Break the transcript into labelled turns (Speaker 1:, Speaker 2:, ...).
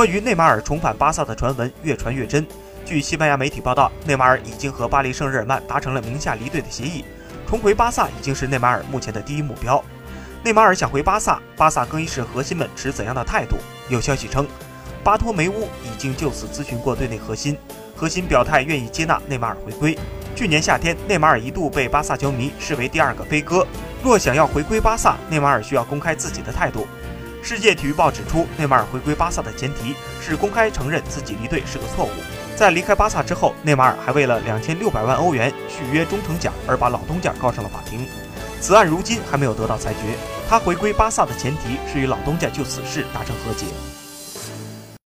Speaker 1: 关于内马尔重返巴萨的传闻越传越真。据西班牙媒体报道，内马尔已经和巴黎圣日耳曼达成了名下离队的协议，重回巴萨已经是内马尔目前的第一目标。内马尔想回巴萨，巴萨更衣室核心们持怎样的态度？有消息称，巴托梅乌已经就此咨询过队内核心，核心表态愿意接纳内马尔回归。去年夏天，内马尔一度被巴萨球迷视为第二个飞哥。若想要回归巴萨，内马尔需要公开自己的态度。世界体育报指出，内马尔回归巴萨的前提是公开承认自己离队是个错误。在离开巴萨之后，内马尔还为了两千六百万欧元续约忠诚奖而把老东家告上了法庭。此案如今还没有得到裁决。他回归巴萨的前提是与老东家就此事达成和解。